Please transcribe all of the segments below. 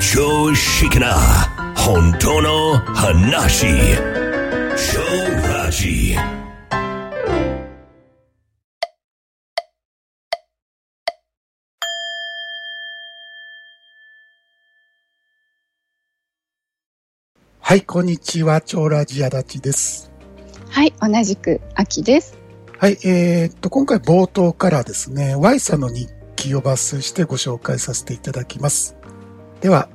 常識な本当の話超ラジはい、こんにちは。超ラジアダチです。はい、同じく秋です。はい、えー、っと、今回冒頭からですね、Y さんの日記を抜粋してご紹介させていただきます。では、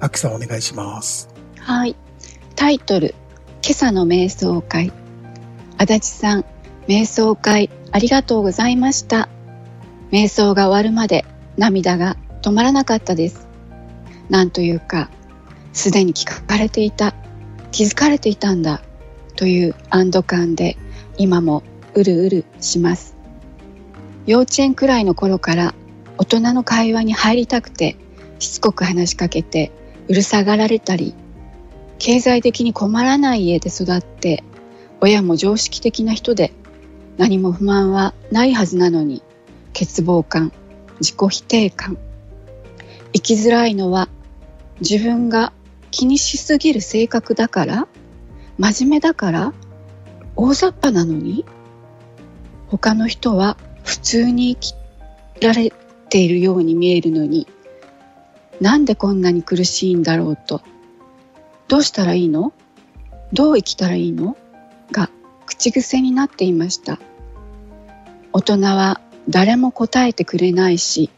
アキさんお願いします。はい。タイトル、今朝の瞑想会。足立さん、瞑想会ありがとうございました。瞑想が終わるまで涙が止まらなかったです。なんというか、すでに聞かれていた、気づかれていたんだ、という安堵感で今もうるうるします。幼稚園くらいの頃から大人の会話に入りたくてしつこく話しかけてうるさがられたり経済的に困らない家で育って親も常識的な人で何も不満はないはずなのに欠乏感自己否定感。生きづらいのは自分が気にしすぎる性格だから真面目だから大雑把なのに他の人は普通に生きられているように見えるのになんでこんなに苦しいんだろうと。どうしたらいいの？どう生きたらいいの？が口癖になっていました。大人は誰も答えてくれないし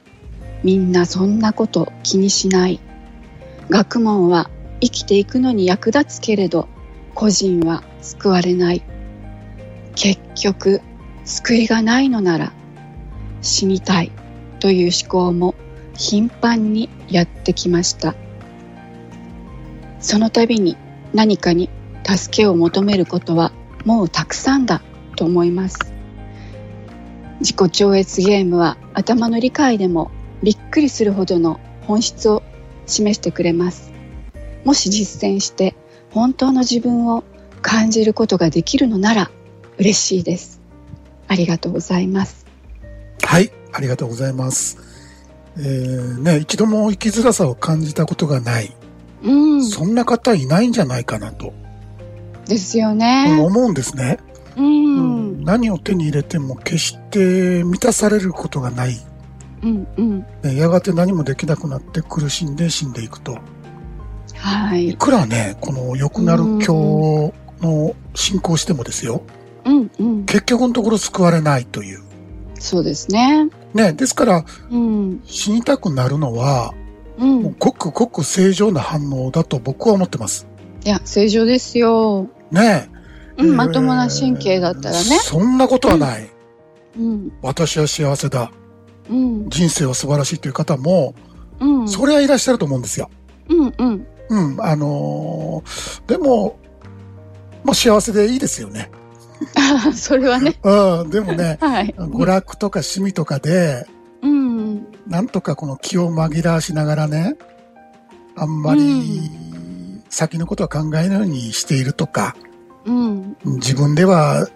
みんなそんなこと気にしない。学問は生きていくのに役立つけれど個人は救われない。結局救いがないのなら死にたいという思考も頻繁にやってきました。その度に何かに助けを求めることはもうたくさんだと思います。自己超越ゲームは頭の理解でもびっくりするほどの本質を示してくれます。もし実践して本当の自分を感じることができるのなら嬉しいです。ありがとうございます。はい、ありがとうございます。えー、ね、一度も生きづらさを感じたことがない。うんそんな方いないんじゃないかなとですよね思うんですね。うん何を手に入れても決して満たされることがない。うんうんねやがて何もできなくなって苦しんで死んでいくと。はいいくらね、この良くなる今日の進行してもですよ、うんうん結局のところ救われないという。そうですねね、ですからうん死にたくなるのは、うんもうごくごく正常な反応だと僕は思ってます。いや正常ですよねうん、えーまともな神経だったらねそんなことはない。うん私は幸せだ。うん人生は素晴らしいという方も、うんそれはいらっしゃると思うんですよ。うんうんうん、あのーでも、まあ幸せでいいですよね。あ それはね。うん、でもね、はい。娯楽とか趣味とかで、うん。なんとかこの気を紛らわしながらね、あんまり先のことは考えないようにしているとか、うん。自分では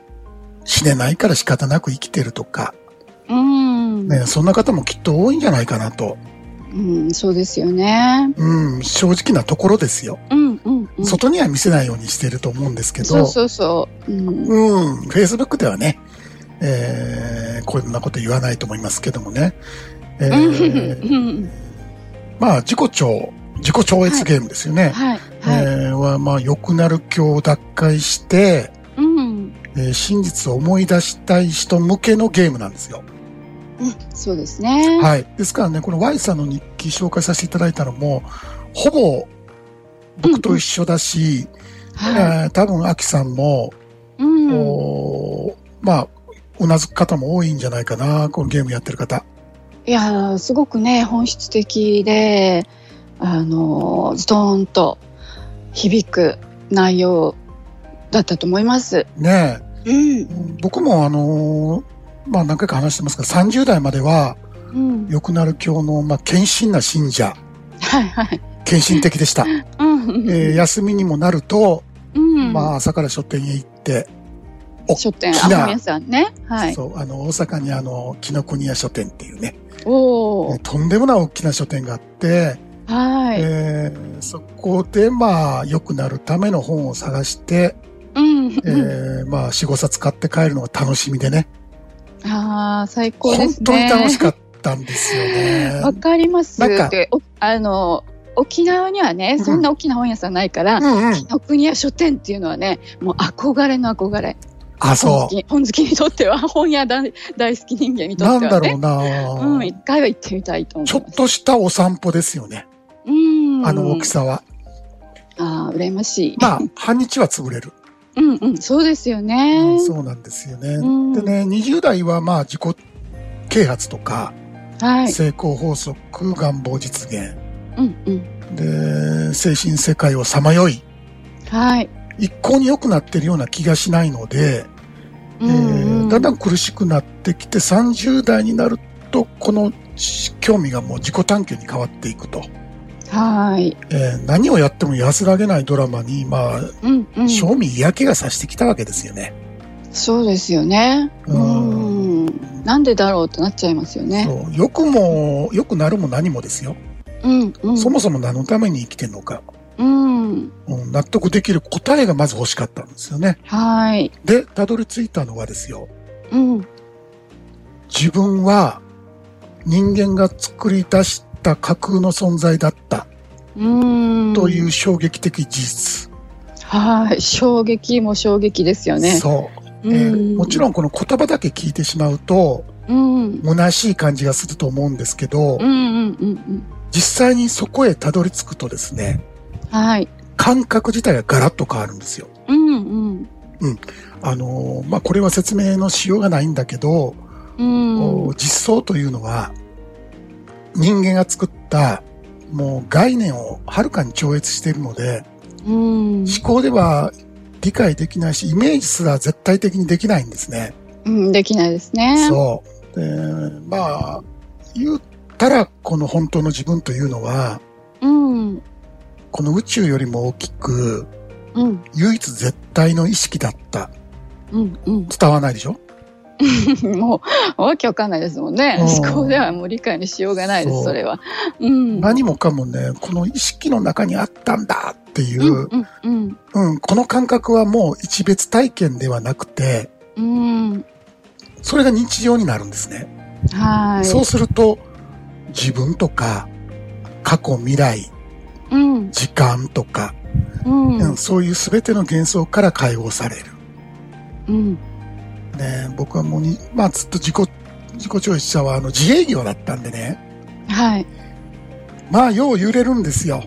死ねないから仕方なく生きてるとか、うん、ね、そんな方もきっと多いんじゃないかなと、うん、そうですよね。うん、正直なところですよ。うんうんうん。外には見せないようにしてると思うんですけど、そうそうそう。うん。うん、Facebook ではね、えー、こんなこと言わないと思いますけどもね、えうー、ん。まあ自己超、自己超越ゲームですよね。はいはい。えーは、まあ、良くなる今日脱会して、うん。えー真実を思い出したい人向けのゲームなんですよ。うんそうですね。はい。ですからね、この Y さんの日記紹介させていただいたのも、ほぼ僕と一緒だし、はえー多分、アキさんも、いうん。まあ、うなずく方も多いんじゃないかな、このゲームやってる方。いやーすごくね本質的であのーズドーンと響く内容だったと思います。ねうん。え、僕もあのーまあ何回か話してますが、30代までは、うん良くなる教の、まあ、献身な信者、はいはい。献身的でした。うんえー休みにもなると、うんまあ朝から書店へ行って、大書店、きなあ、皆さんね。はい。そう、あの、大阪にあの、紀ノ国屋書店っていうね、おお。とんでもない大きな書店があって、ははい。えーそこでまあ良くなるための本を探して、うん。えーまあ4、5冊買って帰るのが楽しみでね。ああ、最高で本すね。当に楽しかったんですよね。わかります。なんかあの、沖縄にはね、そんな大きな本屋さんないから、うんうん。紀国屋書店っていうのはね、もう憧れの憧れ。あ、本そ好き本好きにとっては、本屋大大好き人間にう。とってはね。なんだろうな、うん、一回は行ってみたいと思いちょ。っとしたお散歩ですよね。うん。あの大きさは。ああ、羨ましい。まあ、半日は潰れる。うんうん、そうですようね。んそうなんですよね。うんでね、20代はまあ自己啓発とか、はい。成功法則、願望実現、うんうん。で、精神世界をさまよい、はい。一向に良くなってるような気がしないので、うんえうんーだんだん苦しくなってきて30代になると、この興味がもう自己探求に変わっていくと。はい。えー何をやっても安らげないドラマに、まあ、うんうん。正味嫌気がさしてきたわけですよね。そうですよね。ううんん。なんでだろうとなっちゃいますよね。そう。良くも、良くなるも何もですよ。うんうん。そもそも何のために生きてるのか、うん。うん納得できる答えがまず欲しかったんですよね。はい。で、たどり着いたのはですよ。うん。自分は人間が作り出した架空の存在だったうん。という衝撃的事実。はい。衝撃も衝撃ですよね。そう、うえーん。もちろんこの言葉だけ聞いてしまうと、うん。虚しい感じがすると思うんですけど、うんうんうんうん。実際にそこへたどり着くとですね、はい。感覚自体がガラッと変わるんですよ。うんうん。あのーまあ、これは説明のしようがないんだけど、うん。実相というのは人間が作ったもう概念をはるかに超越しているので、うん。思考では理解できないし、イメージすら絶対的にできないんですね。うん。できないですね。そう。で、まあ、言ったらこの本当の自分というのは、うん。この宇宙よりも大きく、うん。唯一絶対の意識だった。うん。うん。伝わらないでしょ？もう、わけわかんないですもんね。うん思考ではもう理解にしようがないです、それは。うん。何もかもね、この意識の中にあったんだっていうう、んうんうん、この感覚はもう一別体験ではなくて、うん。うん。それが日常になるんですね。はい。そうすると、自分とか、過去、未来、うん。時間とか、うん。うんそういう全ての幻想から解放される。うん。ね、僕はもうに、まあずっと自己、自己調子者はあの自営業だったんでね、はい。まあよう揺れるんですよ。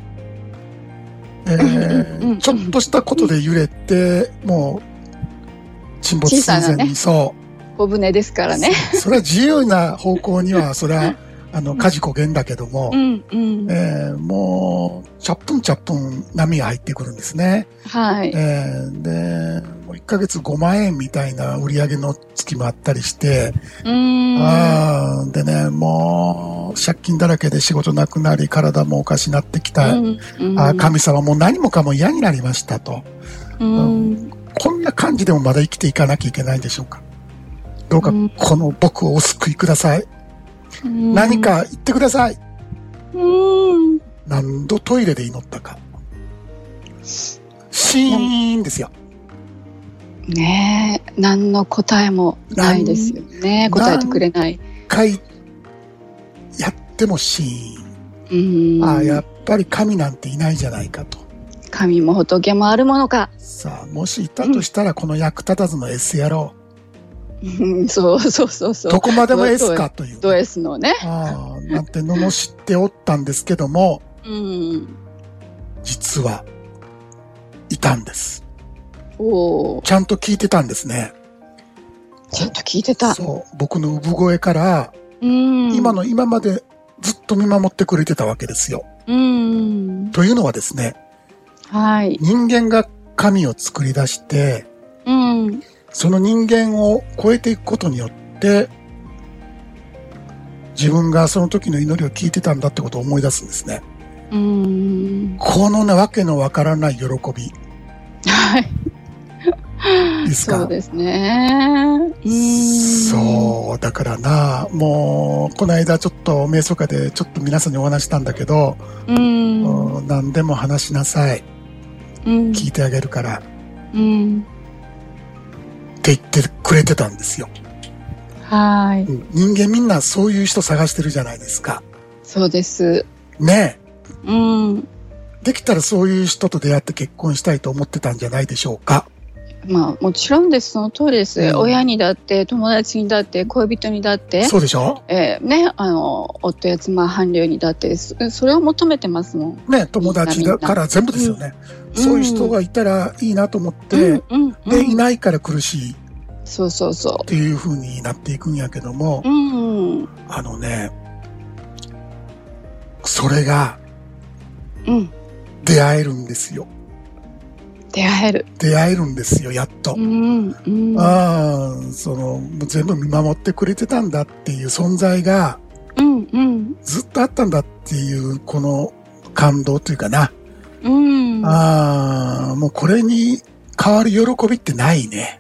えーちょっとしたことで揺れて、もう、沈没寸前に、ねそう。小舟ですからね。それは自由な方向には、それは、あの、火事焦げんだけどもう、んうん。えーもう、チャップンチャップン波が入ってくるんですね。はい。えーで、もう1ヶ月5万円みたいな売り上げの月もあったりして、うん。あーでね、もう、借金だらけで仕事なくなり、体もおかしなってきた。うんうんあー神様もう何もかも嫌になりましたと。うん。こんな感じでもまだ生きていかなきゃいけないんでしょうか。どうかうんこの僕をお救いください。うん何。か言ってください。うん。何度トイレで祈ったか。シーンですよ。ねえ、何の答えもないですよね。なん答えてくれない。一回やってもシーン。うん。ああ、やっぱり神なんていないじゃないかと。神も仏もあるものか。さあ、もしいたとしたらこの役立たずの S 野郎、うんそうそうそうそう。どこまでも S かという。ド S のね。ああ、なんて罵っておったんですけども、うん。実は、いたんです。おお、ちゃんと聞いてたんですね。ちゃんと聞いてた。そう。僕の産声から、うん。今の今までずっと見守ってくれてたわけですよ。うん。というのはですね、はい。人間が神を作り出して、うん。その人間を超えていくことによって、自分がその時の祈りを聞いてたんだってことを思い出すんですね。うん。このね、わけのわからない喜び。はい。ですか？そうですね。そう、だからな、もう、この間ちょっと瞑想会でちょっと皆さんにお話したんだけど。うん何でも話しなさい。うん。聞いてあげるから。うん。って言ってくれてたんですよ。はい。うん人間みんなそういう人探してるじゃないですか。そうです。ねうん。え。できたらそういう人と出会って結婚したいと思ってたんじゃないでしょうか。まあ、もちろんです。その通りです。うん親にだって、友達にだって、恋人にだって、そうでしょ？えーね、あの、夫や妻、伴侶にだって、そそれを求めてますもん。ね友達だから全部ですよね。うんそういう人がいたらいいなと思って、うん、うん、うで、いん。ないから苦しいっそうそうそていう風になっていくんやけどもう。、うん。あのね、それがうん。出会えるんですよ。出会える。出会えるんですよ、やっとう。ん。うん。ああ、その、全部見守ってくれてたんだっていう存在がうん。うん。ずっとあったんだっていう、この感動というかな。うん。ああ、もうこれに変わる喜びってないね。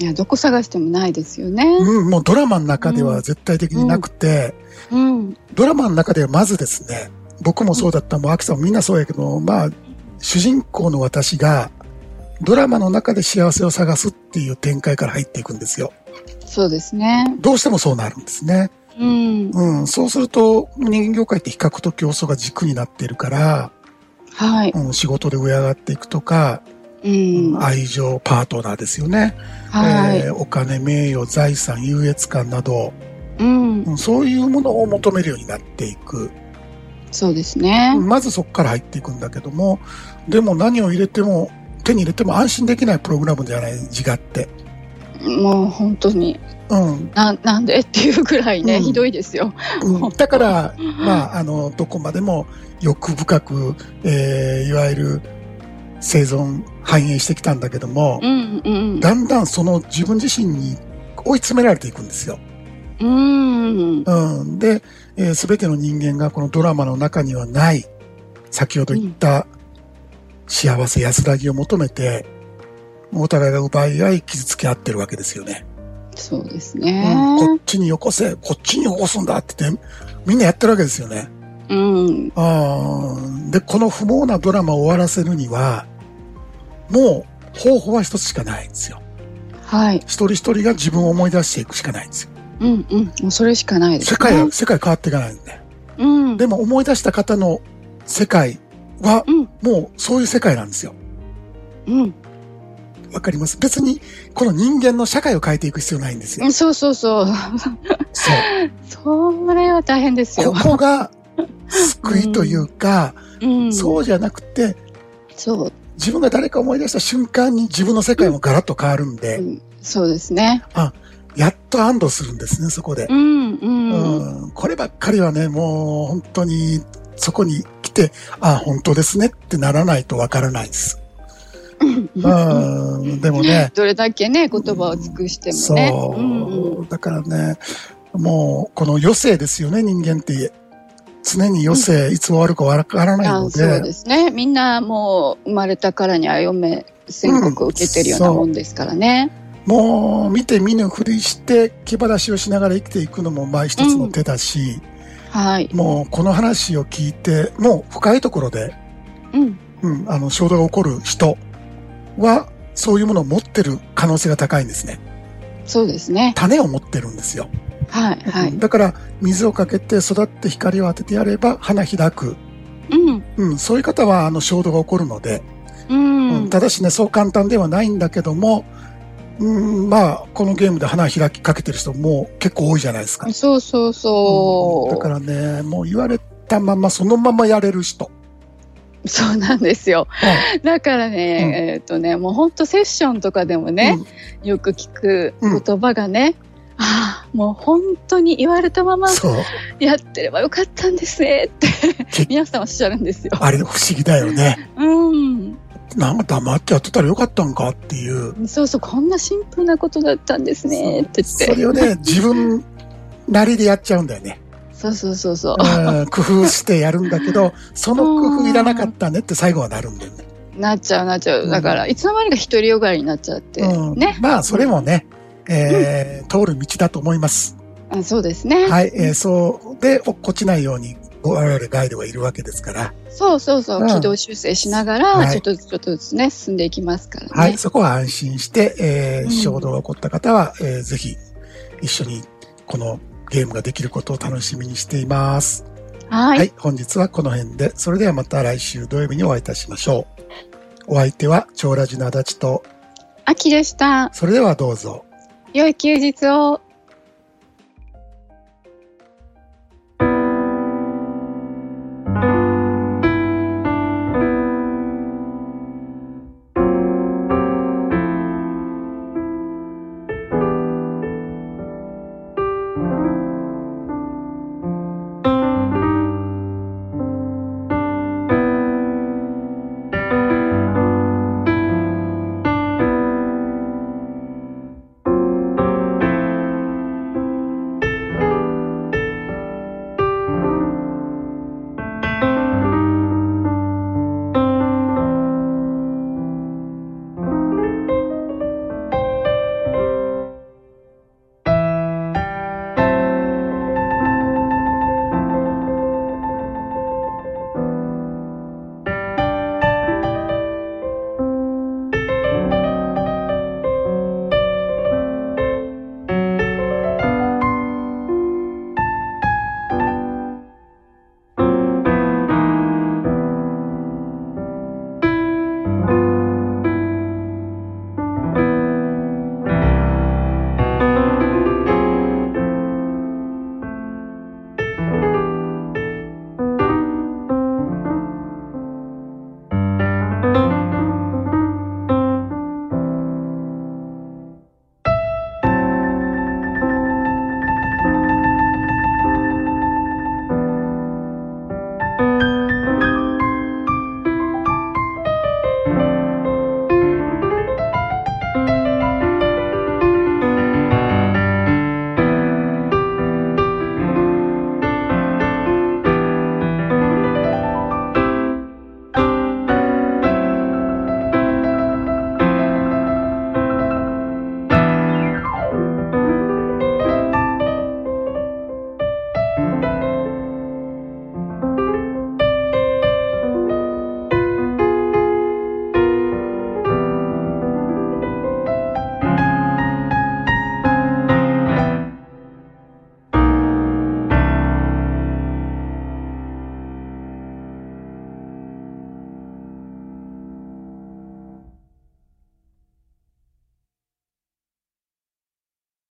いや、どこ探してもないですよね。うん、もうドラマの中では絶対的になくて、うん。ドラマの中ではまずですね、僕もそうだった、もうアキさんもみんなそうやけど、まあ、主人公の私が、ドラマの中で幸せを探すっていう展開から入っていくんですよ。そうですね。どうしてもそうなるんですね。うん。うん、そうすると、人間業界って比較と競争が軸になっているから、はい。うん、仕事で上上がっていくとか、うん。は愛情、パートナーですよね。い。えーお金、名誉、財産、優越感など、うん。うんそういうものを求めるようになっていく。そうですね。まずそこから入っていくんだけども、でも何を入れても、手に入れても安心できないプログラムじゃない、自我って。もう本当に、うん。な、なんでっていうぐらいね、うんひどいですよ。うん、だから、まあ、あの、どこまでも欲深く、えーいわゆる生存、繁栄してきたんだけども、うん、うん。だんだんその自分自身に追い詰められていくんですよ。うん。うん。で、す、えー、べ、ての人間がこのドラマの中にはない、先ほど言った幸せ安らぎを求めて、お互いが奪い合い傷つけ合ってるわけですよね。そうですうん、ね。こっちによこせ、こっちによこすんだって言って、みんなやってるわけですよね。うん。あーで、この不毛なドラマを終わらせるには、もう方法は一つしかないんですよ。はい。一人一人が自分を思い出していくしかないんですよ。うん、うん。もうそれしかないです、ね。世界は、世界変わっていかないんで。うん。でも思い出した方の世界は、うん、もうそういう世界なんですよ。うん。わかります？別に、この人間の社会を変えていく必要ないんですよ。そうそうそう。そう。それは大変ですよこ。こが救いというか、うん。そうじゃなくて、そう。自分が誰か思い出した瞬間に自分の世界もガラッと変わるんで、うんそうですね。やっと安堵するんですね、そこでう。ん、うん。うん、こればっかりはね、もう本当にそこに来て、あ本当ですねってならないとわからないです。うん、でもね、どれだけね、言葉を尽くしてもね。そう、んうんだからね、もうこの余生ですよね、人間って。常に余生、いつ終わるかわからないのあそうで、ですね。みんなもう生まれたからには嫁宣告を受けてるようなもんですからね。もう見て見ぬふりして気晴らしをしながら生きていくのもまあ一つの手だし、はい。もうこの話を聞いて、もう深いところで、うん。うん、あの、衝動が起こる人は、そういうものを持ってる可能性が高いんですね。そうですね。種を持ってるんですよ。はい、はい。うんだから、水をかけて育って光を当ててやれば花開く。うん。うん、そういう方は、あの、衝動が起こるので、うん。うんただしね、そう簡単ではないんだけども、うん、まあ、このゲームで花開きかけてる人も結構多いじゃないですか。そうそうそう。んだからね、もう言われたままそのままやれる人。そうなんですよ。だからね、えっ、とね、もう本当セッションとかでもね、よく聞く言葉がね、ああ、もう本当に言われたまま。やってればよかったんですねってけ皆さんおっしゃるんですよ。あれ不思議だよね。うん。なんか黙ってやってたらよかったんかっていう。そうそう、こんなシンプルなことだったんですねって言って。それをね、自分なりでやっちゃうんだよね。そうそうそうそう。うん工夫してやるんだけど、その工夫いらなかったねって最後はなるんだよね。なっちゃうなっちゃう。だから、いつの間にか独りよがりになっちゃって。うんね。まあ、それもね、えー通る道だと思います。あそうですね。はい。えーそうで、落っこちないように、我々ガイドがいるわけですから、そうそうそう。うん軌道修正しながら、はいちょっとずつちょっとずつね、進んでいきますからね。はい。そこは安心して、えーうん衝動が起こった方は、えーぜひ、一緒にこのゲームができることを楽しみにしています。はい。はい。本日はこの辺で、それではまた来週土曜日にお会いいたしましょう。お相手は、超ラジの足立と、秋でした。それではどうぞ。良い休日を。